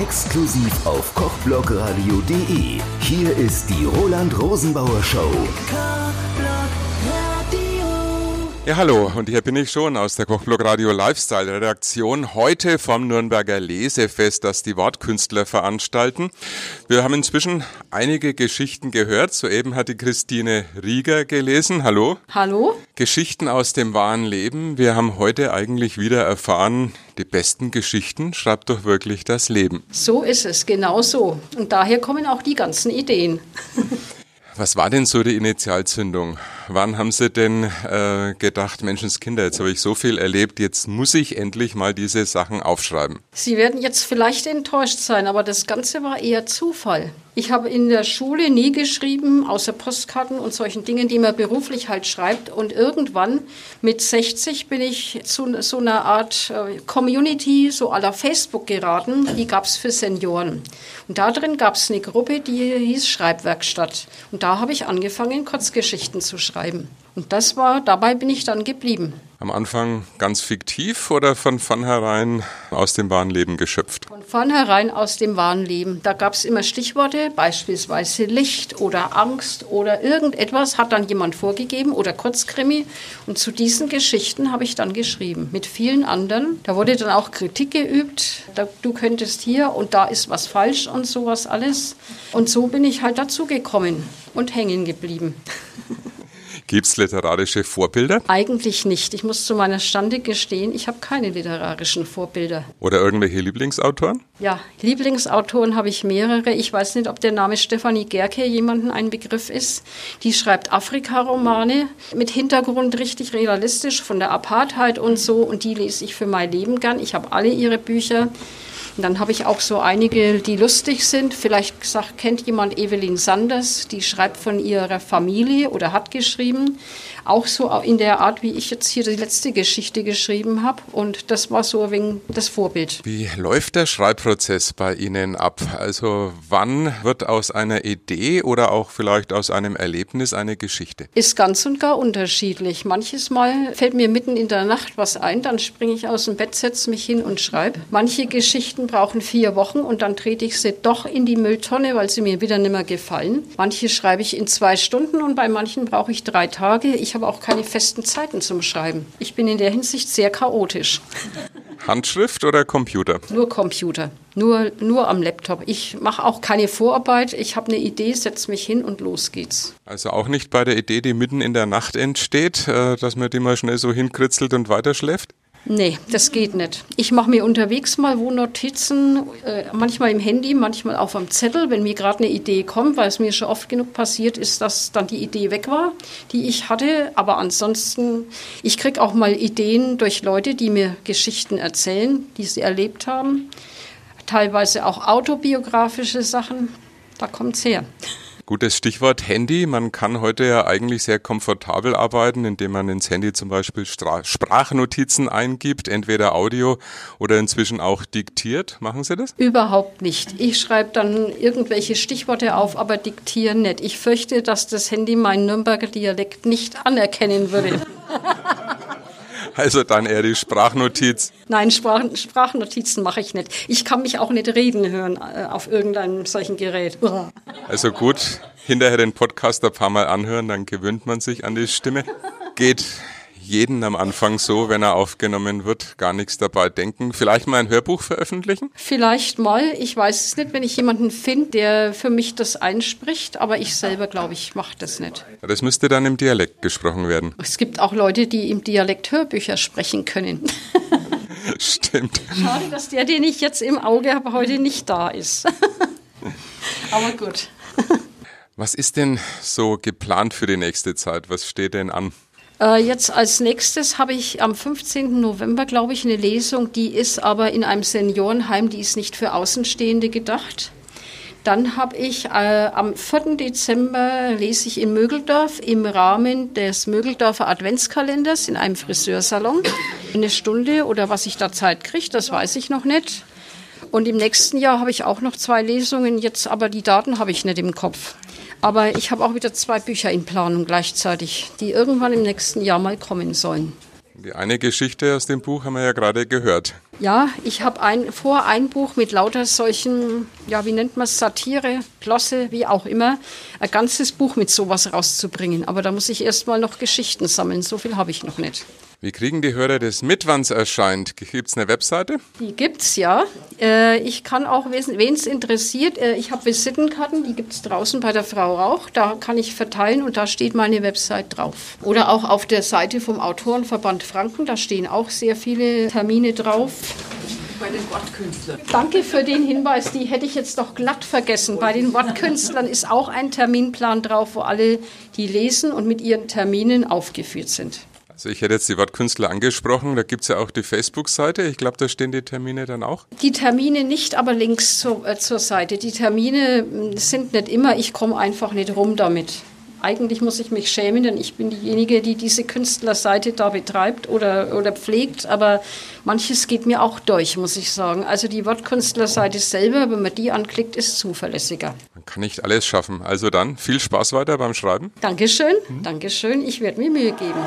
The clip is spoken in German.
Exklusiv auf kochblogradio.de. Hier ist die Roland Rosenbauer Show. Ja, hallo, und hier bin ich schon aus der Kochblog Radio Lifestyle Redaktion. Heute vom Nürnberger Lesefest, das die Wortkünstler veranstalten. Wir haben inzwischen einige Geschichten gehört. Soeben hat die Christine Rieger gelesen. Hallo. Hallo. Geschichten aus dem wahren Leben. Wir haben heute eigentlich wieder erfahren, die besten Geschichten schreibt doch wirklich das Leben. So ist es, genau so. Und daher kommen auch die ganzen Ideen. Was war denn so die Initialzündung? Wann haben Sie denn äh, gedacht, Menschenskinder, jetzt habe ich so viel erlebt, jetzt muss ich endlich mal diese Sachen aufschreiben? Sie werden jetzt vielleicht enttäuscht sein, aber das Ganze war eher Zufall. Ich habe in der Schule nie geschrieben, außer Postkarten und solchen Dingen, die man beruflich halt schreibt. Und irgendwann mit 60 bin ich zu so einer Art äh, Community, so aller Facebook geraten. Die gab es für Senioren. Und da drin gab es eine Gruppe, die hieß Schreibwerkstatt. Und da habe ich angefangen, Kurzgeschichten zu schreiben. Und das war, dabei bin ich dann geblieben. Am Anfang ganz fiktiv oder von vornherein aus dem wahren Leben geschöpft? Von vornherein aus dem wahren Leben. Da gab es immer Stichworte, beispielsweise Licht oder Angst oder irgendetwas hat dann jemand vorgegeben oder Kurzkrimi. Und zu diesen Geschichten habe ich dann geschrieben mit vielen anderen. Da wurde dann auch Kritik geübt. Da, du könntest hier und da ist was falsch und sowas alles. Und so bin ich halt dazu gekommen und hängen geblieben. Gibt es literarische Vorbilder? Eigentlich nicht. Ich muss zu meiner Stande gestehen, ich habe keine literarischen Vorbilder. Oder irgendwelche Lieblingsautoren? Ja, Lieblingsautoren habe ich mehrere. Ich weiß nicht, ob der Name Stefanie Gerke jemanden ein Begriff ist. Die schreibt Afrika-Romane mit Hintergrund richtig realistisch von der Apartheid und so. Und die lese ich für mein Leben gern. Ich habe alle ihre Bücher. Und dann habe ich auch so einige, die lustig sind. Vielleicht sagt, kennt jemand Evelyn Sanders, die schreibt von ihrer Familie oder hat geschrieben. Auch so in der Art, wie ich jetzt hier die letzte Geschichte geschrieben habe. Und das war so ein wenig das Vorbild. Wie läuft der Schreibprozess bei Ihnen ab? Also wann wird aus einer Idee oder auch vielleicht aus einem Erlebnis eine Geschichte? Ist ganz und gar unterschiedlich. Manches Mal fällt mir mitten in der Nacht was ein, dann springe ich aus dem Bett, setze mich hin und schreibe. Manche Geschichten brauchen vier Wochen und dann trete ich sie doch in die Mülltonne, weil sie mir wieder nicht mehr gefallen. Manche schreibe ich in zwei Stunden und bei manchen brauche ich drei Tage. Ich habe auch keine festen Zeiten zum Schreiben. Ich bin in der Hinsicht sehr chaotisch. Handschrift oder Computer? Nur Computer, nur, nur am Laptop. Ich mache auch keine Vorarbeit. Ich habe eine Idee, setze mich hin und los geht's. Also auch nicht bei der Idee, die mitten in der Nacht entsteht, äh, dass man die mal schnell so hinkritzelt und weiterschläft? Nee, das geht nicht. Ich mache mir unterwegs mal wo Notizen, äh, manchmal im Handy, manchmal auf am Zettel, wenn mir gerade eine Idee kommt, weil es mir schon oft genug passiert ist, dass dann die Idee weg war, die ich hatte. Aber ansonsten, ich kriege auch mal Ideen durch Leute, die mir Geschichten erzählen, die sie erlebt haben. Teilweise auch autobiografische Sachen. Da kommt es her. Gutes Stichwort Handy. Man kann heute ja eigentlich sehr komfortabel arbeiten, indem man ins Handy zum Beispiel Stra Sprachnotizen eingibt, entweder Audio oder inzwischen auch diktiert. Machen Sie das? Überhaupt nicht. Ich schreibe dann irgendwelche Stichworte auf, aber diktieren nicht. Ich fürchte, dass das Handy meinen Nürnberger Dialekt nicht anerkennen würde. Also dann eher die Sprachnotiz. Nein, Sprach Sprachnotizen mache ich nicht. Ich kann mich auch nicht reden hören äh, auf irgendeinem solchen Gerät. Also gut, hinterher den Podcast ein paar Mal anhören, dann gewöhnt man sich an die Stimme. Geht jeden am Anfang so, wenn er aufgenommen wird, gar nichts dabei denken. Vielleicht mal ein Hörbuch veröffentlichen? Vielleicht mal. Ich weiß es nicht, wenn ich jemanden finde, der für mich das einspricht, aber ich selber, glaube ich, mache das nicht. Das müsste dann im Dialekt gesprochen werden. Es gibt auch Leute, die im Dialekt Hörbücher sprechen können. Stimmt. Schade, dass der, den ich jetzt im Auge habe, heute nicht da ist. aber gut. Was ist denn so geplant für die nächste Zeit? Was steht denn an? Äh, jetzt als nächstes habe ich am 15. November, glaube ich, eine Lesung, die ist aber in einem Seniorenheim, die ist nicht für Außenstehende gedacht. Dann habe ich äh, am 4. Dezember lese ich in Mögeldorf im Rahmen des Mögeldorfer Adventskalenders in einem Friseursalon. Eine Stunde oder was ich da Zeit kriege, das weiß ich noch nicht. Und im nächsten Jahr habe ich auch noch zwei Lesungen, jetzt aber die Daten habe ich nicht im Kopf. Aber ich habe auch wieder zwei Bücher in Planung gleichzeitig, die irgendwann im nächsten Jahr mal kommen sollen. Die eine Geschichte aus dem Buch haben wir ja gerade gehört. Ja, ich habe ein, vor, ein Buch mit lauter solchen, ja, wie nennt man es, Satire, Glosse, wie auch immer, ein ganzes Buch mit sowas rauszubringen. Aber da muss ich erst mal noch Geschichten sammeln. So viel habe ich noch nicht. Wie kriegen die Hörer das mit, wann es erscheint? Gibt es eine Webseite? Die gibt es ja. Äh, ich kann auch, wen es interessiert, äh, ich habe Visitenkarten, die gibt es draußen bei der Frau Rauch. Da kann ich verteilen und da steht meine Website drauf. Oder auch auf der Seite vom Autorenverband Franken, da stehen auch sehr viele Termine drauf bei den Wortkünstlern. Danke für den Hinweis, die hätte ich jetzt doch glatt vergessen. Bei den Wortkünstlern ist auch ein Terminplan drauf, wo alle, die lesen und mit ihren Terminen aufgeführt sind. Also ich hätte jetzt die Wortkünstler angesprochen, da gibt es ja auch die Facebook-Seite. Ich glaube, da stehen die Termine dann auch. Die Termine nicht, aber links zur, äh, zur Seite. Die Termine hm, sind nicht immer, ich komme einfach nicht rum damit. Eigentlich muss ich mich schämen, denn ich bin diejenige, die diese Künstlerseite da betreibt oder, oder pflegt, aber manches geht mir auch durch, muss ich sagen. Also die Wortkünstlerseite selber, wenn man die anklickt, ist zuverlässiger. Man kann nicht alles schaffen. Also dann viel Spaß weiter beim Schreiben. Dankeschön, mhm. Dankeschön. Ich werde mir Mühe geben.